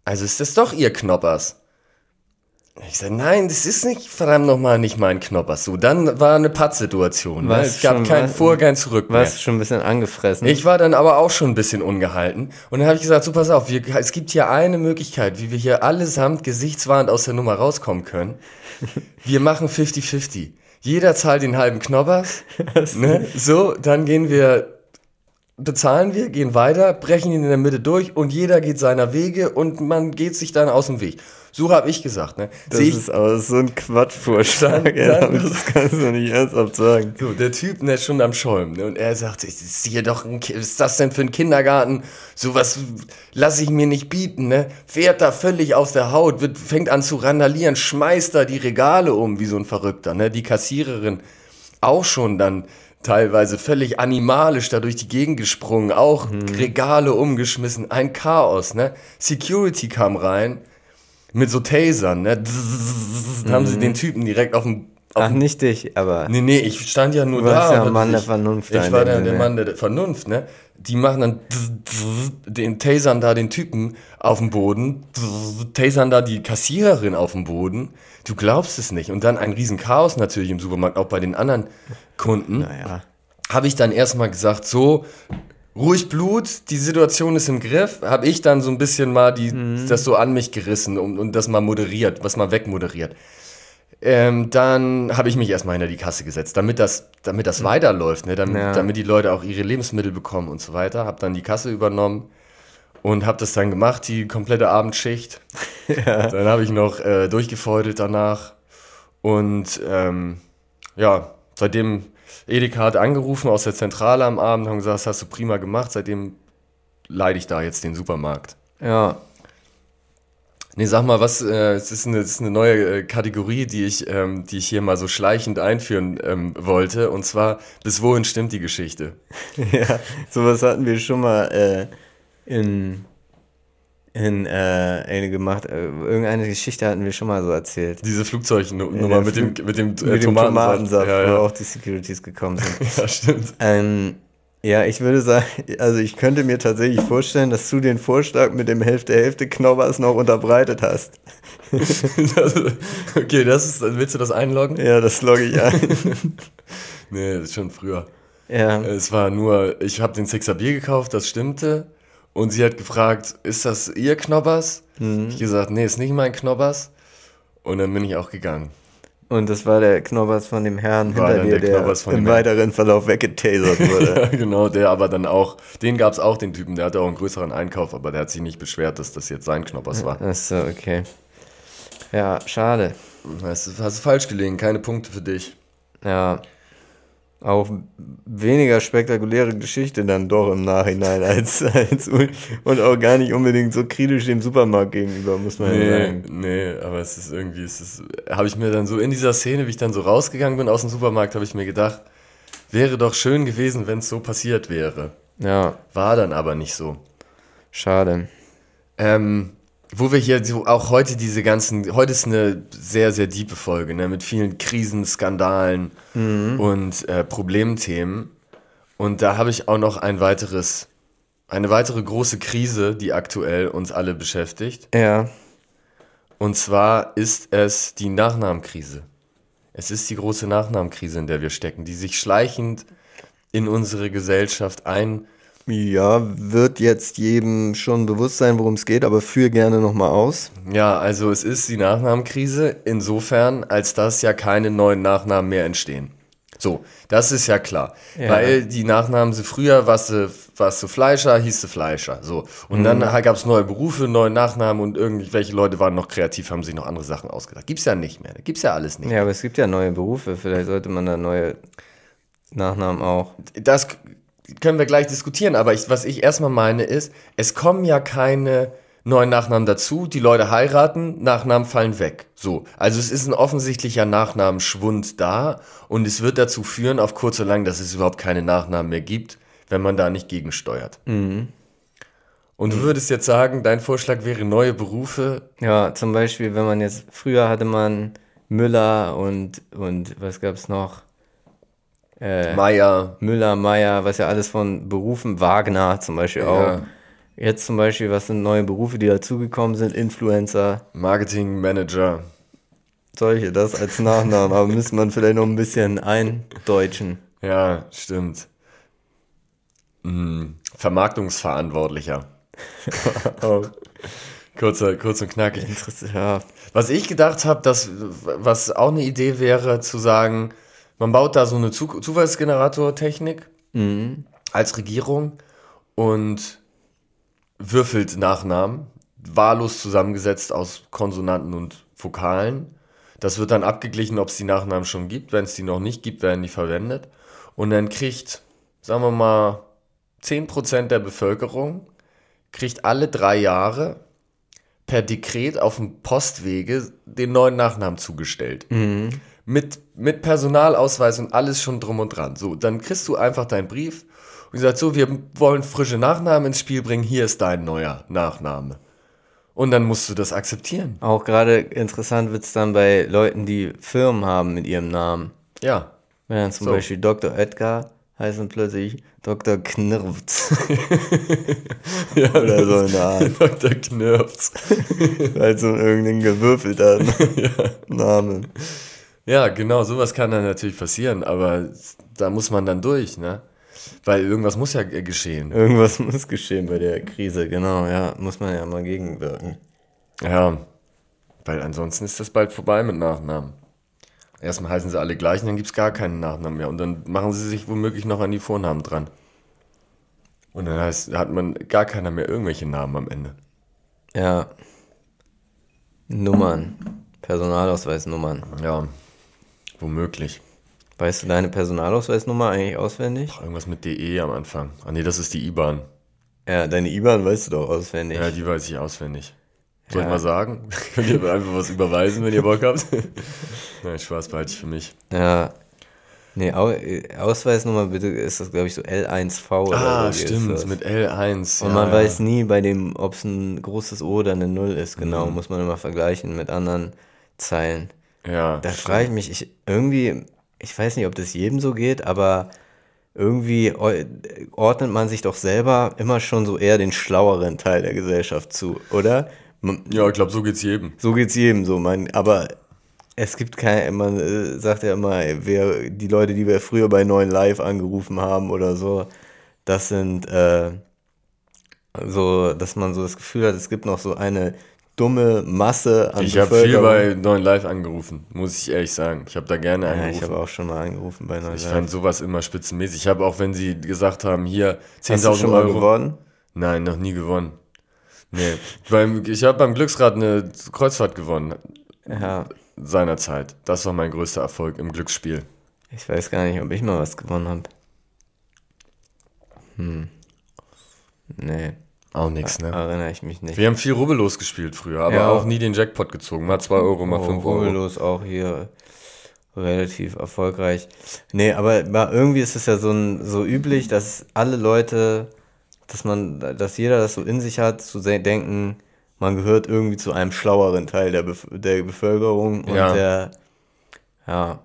also ist das doch ihr Knoppers. Ich sage, nein, das ist nicht, verdammt nochmal, nicht mein Knoppers. So, dann war eine Pattsituation. Ne? Es gab schon, kein Vor, kein Zurück mehr. Warst schon ein bisschen angefressen. Ich war dann aber auch schon ein bisschen ungehalten. Und dann habe ich gesagt, so pass auf, wir, es gibt hier eine Möglichkeit, wie wir hier allesamt gesichtswahrend aus der Nummer rauskommen können. Wir machen 50-50. Jeder zahlt den halben Knoppers. ne? So, dann gehen wir, bezahlen wir, gehen weiter, brechen ihn in der Mitte durch und jeder geht seiner Wege und man geht sich dann aus dem Weg. So habe ich gesagt. Ne? das ich, ist aber so ein Quatschvorschlag. Ja, das kannst du nicht ernsthaft sagen. So, der Typ, der ist schon am Schäumen. Ne? Und er sagt, ist ist hier doch ein, was ist das denn für ein Kindergarten? Sowas lasse ich mir nicht bieten, ne? Fährt da völlig aus der Haut, wird, fängt an zu randalieren, schmeißt da die Regale um, wie so ein Verrückter, ne? Die Kassiererin auch schon dann teilweise völlig animalisch da durch die Gegend gesprungen, auch Regale umgeschmissen, ein Chaos, ne? Security kam rein mit so Tasern, ne? Haben sie den Typen direkt auf dem Ach, nicht dich, aber. Nee, nee, ich stand ja nur Du warst da. ein Mann der Vernunft Ich war dem der, der. Mann der Vernunft, ne? Die machen dann den Tasern da den Typen auf dem Boden, Tasern da die Kassiererin auf dem Boden. Du glaubst es nicht. Und dann ein riesen Chaos natürlich im Supermarkt, auch bei den anderen Kunden. Naja. Habe ich dann erstmal gesagt, so, ruhig Blut, die Situation ist im Griff. Habe ich dann so ein bisschen mal die, Mhm. das so an mich gerissen und, und das mal moderiert, was mal wegmoderiert. Ähm, dann habe ich mich erstmal hinter die Kasse gesetzt, damit das, damit das weiterläuft, ne? damit, Ja. damit die Leute auch ihre Lebensmittel bekommen und so weiter. Habe dann die Kasse übernommen und habe das dann gemacht, die komplette Abendschicht. Dann habe ich noch äh, durchgefeudelt danach und ähm, ja, seitdem Edeka hat angerufen aus der Zentrale am Abend, haben gesagt, das hast du prima gemacht, seitdem leide ich da jetzt den Supermarkt. Ja. Nee, sag mal, was, äh, es ist eine, es ist eine neue äh, Kategorie, die ich, ähm, die ich hier mal so schleichend einführen ähm, wollte. Und zwar, bis wohin stimmt die Geschichte? ja. Sowas hatten wir schon mal äh, in. In, äh, eine gemacht. Äh, irgendeine Geschichte hatten wir schon mal so erzählt. Diese Flugzeugnummer Ja, mit, dem, Flug- mit dem, äh, Mit dem Tomatensaft. Tomatensaft, Ja, wo ja. auch die Securities gekommen sind. ja, stimmt. Ähm, Ja, ich würde sagen, also ich könnte mir tatsächlich vorstellen, dass du den Vorschlag mit dem Hälfte-Hälfte-Knobbers noch unterbreitet hast. okay, das ist, willst du das einloggen? Ja, das logge ich ein. nee, das ist schon früher. Ja. Es war nur, ich habe den Sixer Bier gekauft, das stimmte. Und sie hat gefragt, ist das ihr Knobbers? Mhm. Ich gesagt, nee, ist nicht mein Knobbers. Und dann bin ich auch gegangen. Und das war der Knobbers von dem Herrn War hinter dir, der der, Knobbers von im dem Herrn. weiteren Verlauf weggetasert wurde. Ja, genau, der aber dann auch, den gab es auch, den Typen, der hatte auch einen größeren Einkauf, aber der hat sich nicht beschwert, dass das jetzt sein Knoppers war. Achso, okay. Ja, schade. Hast du falsch gelegen, keine Punkte für dich. Ja. Auch weniger spektakuläre Geschichte dann doch im Nachhinein als, als und auch gar nicht unbedingt so kritisch dem Supermarkt gegenüber, muss man ja Nee, sagen. nee, aber es ist irgendwie, es ist, habe ich mir dann so in dieser Szene, wie ich dann so rausgegangen bin aus dem Supermarkt, habe ich mir gedacht, wäre doch schön gewesen, wenn es so passiert wäre. Ja, War dann aber nicht so. schade. Ähm, wo wir hier so auch heute diese ganzen, heute ist eine sehr, sehr diepe Folge, ne, mit vielen Krisen, Skandalen und äh, Problemthemen. Und da habe ich auch noch ein weiteres, eine weitere große Krise, die aktuell uns alle beschäftigt. Ja, Und zwar ist es die Nachnamenkrise. Es ist die große Nachnamenkrise, in der wir stecken, die sich schleichend in unsere Gesellschaft ein. Ja, wird jetzt jedem schon bewusst sein, worum es geht, aber führ gerne nochmal aus. Ja, also es ist die Nachnamenkrise insofern, als dass ja keine neuen Nachnamen mehr entstehen. So, das ist ja klar. Ja. Weil die Nachnamen, sie früher warst du, warst du Fleischer, hieß du Fleischer. So. Und dann gab es neue Berufe, neue Nachnamen und irgendwelche Leute waren noch kreativ, haben sich noch andere Sachen ausgedacht. Gibt's ja nicht mehr. Gibt's ja alles nicht. Ja, aber es gibt ja neue Berufe, vielleicht sollte man da neue Nachnamen auch. Das können wir gleich diskutieren, aber ich, was ich erstmal meine ist, es kommen ja keine neuen Nachnamen dazu, die Leute heiraten, Nachnamen fallen weg. So, also es ist ein offensichtlicher Nachnamenschwund da und es wird dazu führen, auf kurz oder lang, dass es überhaupt keine Nachnamen mehr gibt, wenn man da nicht gegensteuert. Und du würdest jetzt sagen, dein Vorschlag wäre neue Berufe. Ja, zum Beispiel, wenn man jetzt, früher hatte man Müller und, und was gab's noch? Äh, Meier, Müller, Meier, was ja alles von Berufen, Wagner zum Beispiel auch. Ja. Jetzt zum Beispiel, was sind neue Berufe, die dazugekommen sind? Influencer, Marketing Manager. solche, das als Nachnamen, aber müsste man vielleicht noch ein bisschen eindeutschen. Ja, stimmt. Hm, Vermarktungsverantwortlicher. Auch Kurzer, kurz und knackig. interessant, ja. Was ich gedacht habe, dass was auch eine Idee wäre, zu sagen, man baut da so eine Zu Zufallsgenerator-Technik als Regierung und würfelt Nachnamen, wahllos zusammengesetzt aus Konsonanten und Vokalen. Das wird dann abgeglichen, ob es die Nachnamen schon gibt. Wenn es die noch nicht gibt, werden die verwendet. Und dann kriegt, sagen wir mal, 10% der Bevölkerung kriegt alle drei Jahre per Dekret auf dem Postwege den neuen Nachnamen zugestellt. Mit, mit Personalausweis und alles schon drum und dran. So, dann kriegst du einfach deinen Brief und sagst so, wir wollen frische Nachnamen ins Spiel bringen, hier ist dein neuer Nachname. Und dann musst du das akzeptieren. Auch gerade interessant wird's dann bei Leuten, die Firmen haben mit ihrem Namen. Ja. Wenn dann zum So. Beispiel Dr. Oetker heißt dann plötzlich Dr. Knirps. Oder so eine Art. Dr. Knirps. Weil so irgendein gewürfelter Name. Ja, genau, sowas kann dann natürlich passieren, aber da muss man dann durch, ne? Weil irgendwas muss ja äh, geschehen. Irgendwas muss geschehen bei der Krise, genau, ja. Muss man ja mal gegenwirken. Ja, weil ansonsten ist das bald vorbei mit Nachnamen. Erstmal heißen sie alle gleich und dann gibt es gar keinen Nachnamen mehr. Und dann machen sie sich womöglich noch an die Vornamen dran. Und dann heißt, hat man gar keiner mehr irgendwelche Namen am Ende. Ja. Nummern. Personalausweisnummern. Ja, womöglich. Weißt du deine Personalausweisnummer eigentlich auswendig? Irgendwas mit DE am Anfang. Ah nee, das ist die IBAN. Ja, deine IBAN weißt du doch auswendig. Ja, die weiß ich auswendig. Soll ich Ja. mal sagen? Könnt ihr einfach was überweisen, wenn ihr Bock habt? Nein, Spaß behalte ich für mich. Ja. Nee, äh, Ausweisnummer bitte ist das, glaube ich, so L1V oder Ah, stimmt, mit L1. Und ja, man ja. weiß nie bei dem, ob es ein großes O oder eine Null ist, genau. Muss man immer vergleichen mit anderen Zeilen. Ja, Da frage ich mich, ich, irgendwie, ich weiß nicht, ob das jedem so geht, aber irgendwie ordnet man sich doch selber immer schon so eher den schlaueren Teil der Gesellschaft zu, oder? Ja, ich glaube, so geht's jedem. So geht's jedem so, man, aber es gibt kein, man äh, sagt ja immer, wer, die Leute, die wir früher bei 9 Live angerufen haben oder so, das sind äh, so, dass man so das Gefühl hat, es gibt noch so eine dumme Masse an Ich habe viel bei 9 Live angerufen, muss ich ehrlich sagen. Ich habe da gerne angerufen. Ja, ich habe auch schon mal angerufen bei 9 Live. Ich fand sowas immer spitzenmäßig. Ich habe auch, wenn sie gesagt haben, hier 10.000 Euro. gewonnen? Nein, noch nie gewonnen. Nee, beim, ich habe beim Glücksrad eine Kreuzfahrt gewonnen. Ja. Seinerzeit. Das war mein größter Erfolg im Glücksspiel. Ich weiß gar nicht, ob ich mal was gewonnen habe. Hm. Nee. Auch nichts, ne? Erinnere ich mich nicht. Wir haben viel Rubbellos gespielt früher, aber ja, auch nie den Jackpot gezogen. Mal 2 Euro, mal 5 oh, Euro. Rubbellos auch hier relativ erfolgreich. Nee, aber irgendwie ist es ja so, ein, so üblich, dass alle Leute dass man, dass jeder das so in sich hat, zu denken, man gehört irgendwie zu einem schlaueren Teil der, Bef der Bevölkerung und ja. der, ja.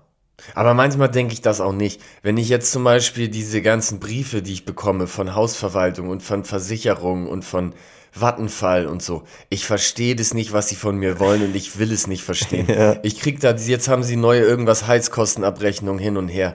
Aber manchmal denke ich das auch nicht. Wenn ich jetzt zum Beispiel diese ganzen Briefe, die ich bekomme von Hausverwaltung und von Versicherungen und von Vattenfall und so. Ich verstehe das nicht, was sie von mir wollen und ich will es nicht verstehen. ja. Ich krieg da, jetzt haben sie neue irgendwas Heizkostenabrechnung hin und her.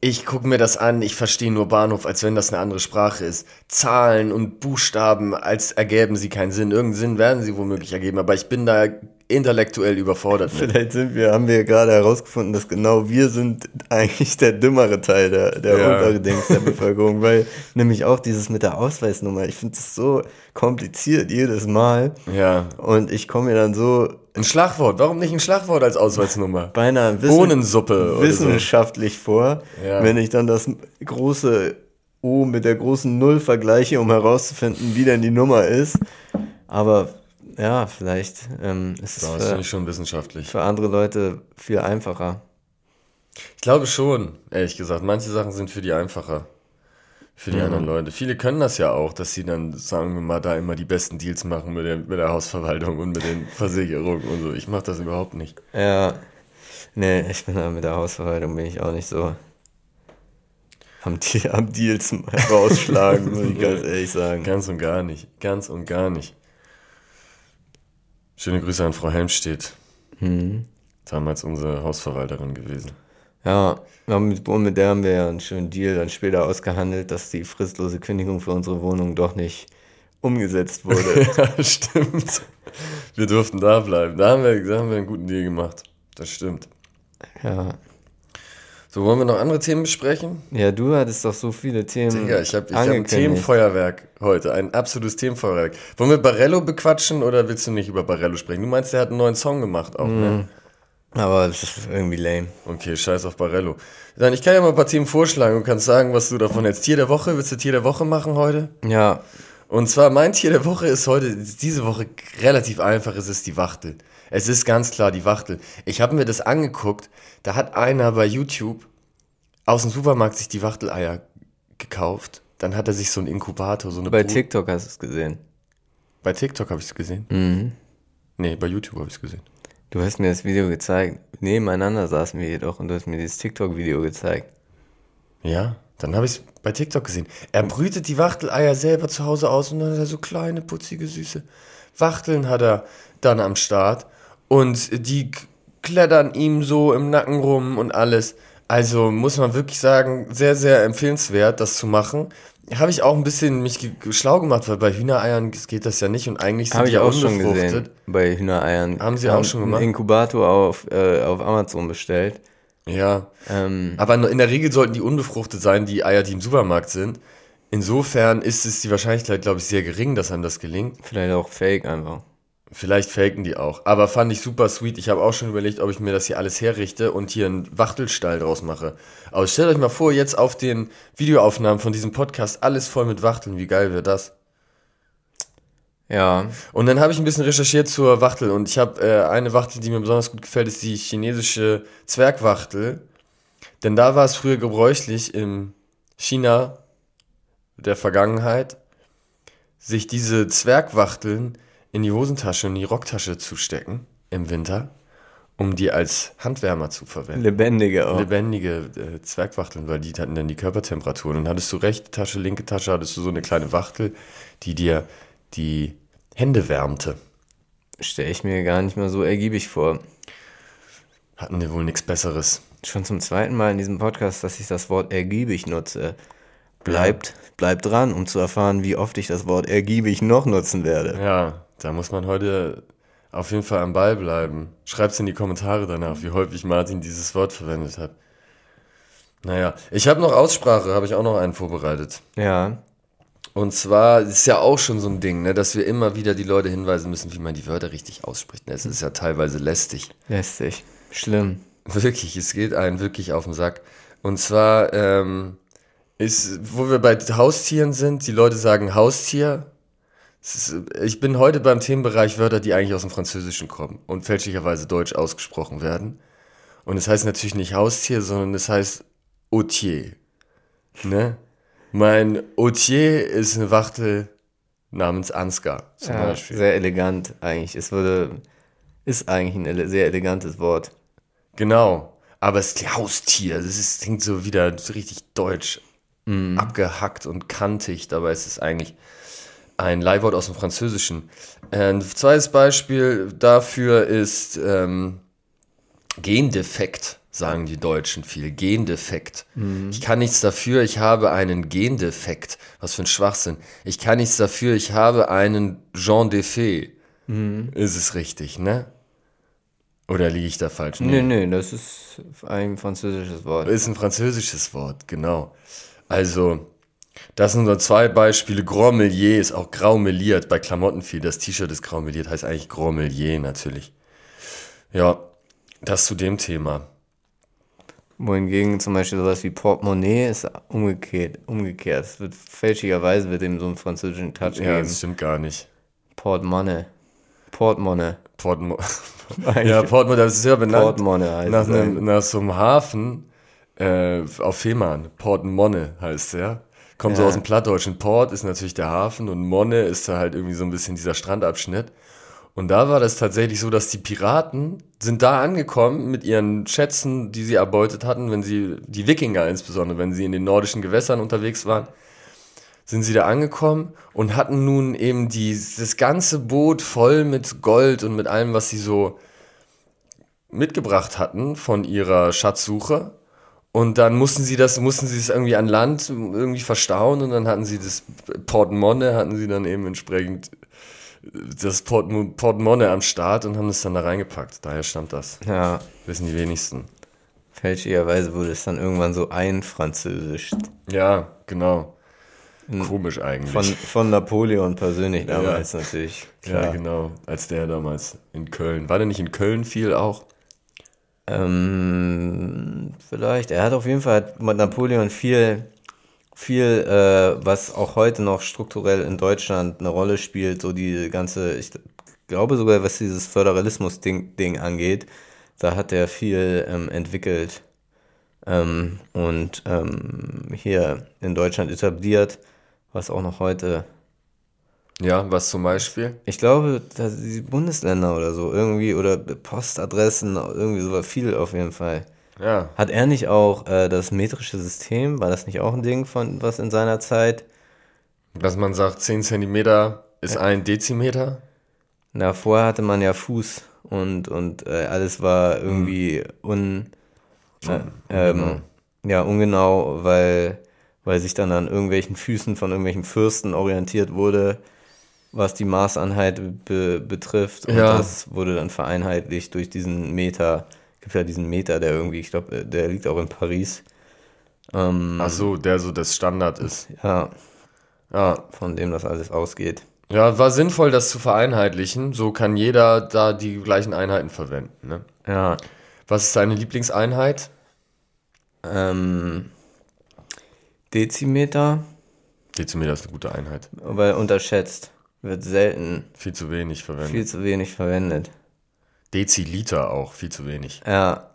Ich gucke mir das an, ich verstehe nur Bahnhof, als wenn das eine andere Sprache ist. Zahlen und Buchstaben, als ergäben sie keinen Sinn. Irgendeinen Sinn werden sie womöglich ergeben, aber ich bin da intellektuell überfordert. Mit. Vielleicht sind wir, haben wir gerade herausgefunden, dass genau wir sind eigentlich der dümmere Teil der, der ja. untere Dings der Bevölkerung, weil nämlich auch dieses mit der Ausweisnummer, ich finde es so kompliziert jedes Mal. Ja. Und ich komme mir dann so ein Schlagwort. Warum nicht ein Schlagwort als Ausweisnummer? Beinahe Wissen Bohnensuppe. Wissenschaftlich so. vor. Ja. Wenn ich dann das große O mit der großen Null vergleiche, um herauszufinden, wie denn die Nummer ist. Aber ja, vielleicht ähm, ist es für, schon wissenschaftlich. für andere Leute viel einfacher. Ich glaube schon, ehrlich gesagt. Manche Sachen sind für die einfacher für die mhm. anderen Leute. Viele können das ja auch, dass sie dann, sagen wir mal, da immer die besten Deals machen mit der, mit der Hausverwaltung und mit den Versicherungen und so. Ich mache das überhaupt nicht. Ja, nee, ich bin da mit der Hausverwaltung bin ich auch nicht so am, am Deals rausschlagen, muss ich ganz ehrlich sagen. Ganz und gar nicht. Ganz und gar nicht. Schöne Grüße an Frau Helmstedt. Mhm. Damals unsere Hausverwalterin gewesen. Ja, mit, und mit der haben wir ja einen schönen Deal dann später ausgehandelt, dass die fristlose Kündigung für unsere Wohnung doch nicht umgesetzt wurde. ja, stimmt. Wir durften da bleiben. Da haben, wir, da haben wir einen guten Deal gemacht. Das stimmt. Ja. So, wollen wir noch andere Themen besprechen? Ja, du hattest doch so viele Themen. Digga, ich habe hab ein Themenfeuerwerk heute. Ein absolutes Themenfeuerwerk. Wollen wir Barello bequatschen oder willst du nicht über Barello sprechen? Du meinst, der hat einen neuen Song gemacht auch, mm. ne? Hm. Aber das ist irgendwie lame. Okay, scheiß auf Barello. Dann, ich kann ja mal ein paar Themen vorschlagen und kannst sagen, was du davon hältst. Tier der Woche, willst du Tier der Woche machen heute? Ja. Und zwar mein Tier der Woche ist heute, diese Woche relativ einfach, es ist die Wachtel. Es ist ganz klar die Wachtel. Ich habe mir das angeguckt, da hat einer bei YouTube aus dem Supermarkt sich die Wachteleier gekauft. Dann hat er sich so einen Inkubator, so eine Bei Brut TikTok hast du es gesehen. Bei TikTok habe ich es gesehen? Mhm. Nee, bei YouTube habe ich es gesehen. Du hast mir das Video gezeigt. Nebeneinander saßen wir jedoch und du hast mir dieses TikTok-Video gezeigt. Ja, dann habe ich es bei TikTok gesehen. Er brütet die Wachteleier selber zu Hause aus und dann hat er so kleine, putzige, süße Wachteln hat er dann am Start. Und die klettern ihm so im Nacken rum und alles. Also muss man wirklich sagen, sehr, sehr empfehlenswert, das zu machen. Habe ich auch ein bisschen mich schlau gemacht, weil bei Hühnereiern geht das ja nicht und eigentlich sind Hab die ich auch schon gesehen. Bei Hühnereiern. Haben sie auch schon gemacht? Einen Inkubator auf, äh, auf Amazon bestellt. Ja. Ähm, Aber in der Regel sollten die unbefruchtet sein, die Eier, die im Supermarkt sind. Insofern ist es die Wahrscheinlichkeit, glaube ich, sehr gering, dass einem das gelingt. Vielleicht auch fake einfach. Vielleicht faken die auch. Aber fand ich super sweet. Ich habe auch schon überlegt, ob ich mir das hier alles herrichte und hier einen Wachtelstall draus mache. Aber stellt euch mal vor, jetzt auf den Videoaufnahmen von diesem Podcast alles voll mit Wachteln. Wie geil wäre das? Ja. Und dann habe ich ein bisschen recherchiert zur Wachtel und ich habe äh, eine Wachtel, die mir besonders gut gefällt, ist die chinesische Zwergwachtel. Denn da war es früher gebräuchlich im China der Vergangenheit, sich diese Zwergwachteln in die Hosentasche und die Rocktasche zu stecken im Winter um die als Handwärmer zu verwenden. Lebendige auch. Lebendige äh, Zwergwachteln, weil die hatten dann die Körpertemperatur. Und dann hattest du rechte Tasche, linke Tasche, hattest du so eine kleine Wachtel, die dir die Hände wärmte. Stelle ich mir gar nicht mal so ergiebig vor. Hatten die wohl nichts Besseres. Schon zum zweiten Mal in diesem Podcast, dass ich das Wort ergiebig nutze. Bleibt, bleibt dran, um zu erfahren, wie oft ich das Wort ergiebig noch nutzen werde. Ja, da muss man heute auf jeden Fall am Ball bleiben. Schreib's in die Kommentare danach, wie häufig Martin dieses Wort verwendet hat. Naja, ich habe noch Aussprache, habe ich auch noch einen vorbereitet. Ja. Und zwar ist ja auch schon so ein Ding, ne, dass wir immer wieder die Leute hinweisen müssen, wie man die Wörter richtig ausspricht. Ne? Es ist ja teilweise lästig. Lästig. Schlimm. Wirklich, es geht einen wirklich auf den Sack. Und zwar ähm, ist, wo wir bei Haustieren sind, die Leute sagen Haustier. Ist, ich bin heute beim Themenbereich Wörter, die eigentlich aus dem Französischen kommen und fälschlicherweise deutsch ausgesprochen werden. Und es heißt natürlich nicht Haustier, sondern es heißt Autier. Ne? Mein Autier ist eine Wachtel namens Ansgar zum ja, Beispiel. Sehr elegant eigentlich. Es würde, ist eigentlich ein ele sehr elegantes Wort. Genau. Aber es ist Haustier. Das ist, klingt so wieder richtig deutsch. Abgehackt und kantig. Dabei ist es eigentlich ein Leihwort aus dem Französischen. Ein zweites Beispiel dafür ist ähm, Gendefekt, sagen die Deutschen viel. Gendefekt. Ich kann nichts dafür, ich habe einen Gendefekt. Was für ein Schwachsinn. Ich kann nichts dafür, ich habe einen Jean Defait. Ist es richtig, ne? Oder liege ich da falsch? Nee, nee, das ist ein französisches Wort. Ist ein französisches Wort, genau. Also, das sind so zwei Beispiele. Grand Melier ist auch grau meliert. Bei Klamotten viel. Das T-Shirt ist grau meliert, heißt eigentlich Grand Melier natürlich. Ja, das zu dem Thema. Wohingegen zum Beispiel sowas wie Portemonnaie ist umgekehrt. umgekehrt. Es wird fälschlicherweise wird dem so einen französischen Touch Ja, geben. das stimmt gar nicht. Portemonnaie. Portemonnaie. Portmo ja, Portmo, das ist ja benannt Portemonnaie heißt nach, einem, nach so einem Hafen äh, auf Fehmarn. Portemonne heißt der. Kommt so Ja. aus dem Plattdeutschen. Port ist natürlich der Hafen und Monne ist da halt irgendwie so ein bisschen dieser Strandabschnitt. Und da war das tatsächlich so, dass die Piraten sind da angekommen mit ihren Schätzen, die sie erbeutet hatten, wenn sie, die Wikinger insbesondere, wenn sie in den nordischen Gewässern unterwegs waren, sind sie da angekommen und hatten nun eben die, das ganze Boot voll mit Gold und mit allem, was sie so mitgebracht hatten von ihrer Schatzsuche. Und dann mussten sie das, mussten sie es irgendwie an Land irgendwie verstauen und dann hatten sie das Portemonnaie, hatten sie dann eben entsprechend das Port Portemonnaie am Start und haben es dann da reingepackt. Daher stammt das. Ja, Wissen die wenigsten. fälschlicherweise wurde es dann irgendwann so einfranzösischt. Ja, genau. Komisch eigentlich. Von, von Napoleon persönlich damals natürlich. ja, Klar. genau. Als der damals in Köln. War der nicht in Köln viel auch? Ähm, vielleicht. Er hat auf jeden Fall mit Napoleon viel, viel, äh, was auch heute noch strukturell in Deutschland eine Rolle spielt, so die ganze, ich glaube sogar, was dieses Föderalismus-Ding Ding angeht, da hat er viel ähm, entwickelt ähm, und ähm, hier in Deutschland etabliert, was auch noch heute Ja, was zum Beispiel? ich glaube, dass die Bundesländer oder so irgendwie oder Postadressen, irgendwie so viel auf jeden Fall. Ja. Hat er nicht auch äh, das metrische System? War das nicht auch ein Ding von was in seiner Zeit? Dass man sagt, 10 Zentimeter ist ein Dezimeter. Na, vorher hatte man ja Fuß und, und äh, alles war irgendwie un, äh, ähm, ja, ungenau, weil, weil sich dann an irgendwelchen Füßen von irgendwelchen Fürsten orientiert wurde, was die Maßeinheit be betrifft. Und Ja. das wurde dann vereinheitlicht durch diesen Meter. Gibt ja diesen Meter, der irgendwie, ich glaube, der liegt auch in Paris. Ähm, Ach so, der so das Standard ist. ja, Ja. von dem das alles ausgeht. Ja, war sinnvoll, das zu vereinheitlichen. So kann jeder da die gleichen Einheiten verwenden. Ne? Ja. Was ist deine Lieblingseinheit? Ähm, Dezimeter, Dezimeter ist eine gute Einheit. aber unterschätzt. Wird selten, Viel zu wenig verwendet. viel zu wenig verwendet. Deziliter auch, viel zu wenig. Ja,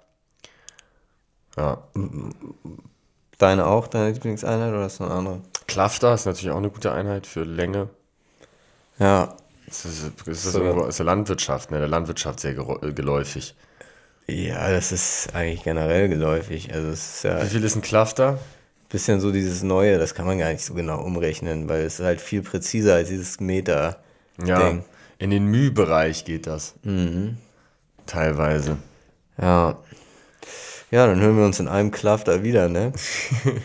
Ja. deine auch, deine Lieblingseinheit oder ist das eine andere? Klafter ist natürlich auch eine gute Einheit für Länge. Ja, Das ist, das ist, So. der Landwirtschaft, ne? Der Landwirtschaft sehr äh, geläufig. Ja, das ist eigentlich generell geläufig. Also es ist ja Wie viel ist ein Klafter? Bisschen so dieses Neue, das kann man gar nicht so genau umrechnen, weil es ist halt viel präziser als dieses Meter. Ja, in den Müh-Bereich geht das. Teilweise. Ja. Ja, dann hören wir uns in einem Klafter wieder, ne?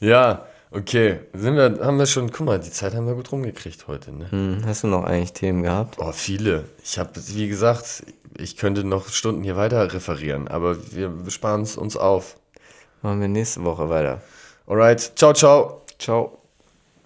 Ja, okay. Sind wir, haben wir schon, guck mal, die Zeit haben wir gut rumgekriegt heute, ne? Hm, hast du noch eigentlich Themen gehabt? Oh, viele. Ich habe, wie gesagt, ich könnte noch Stunden hier weiter referieren, aber wir sparen es uns auf. Machen wir nächste Woche weiter. Alright, ciao, ciao. Ciao.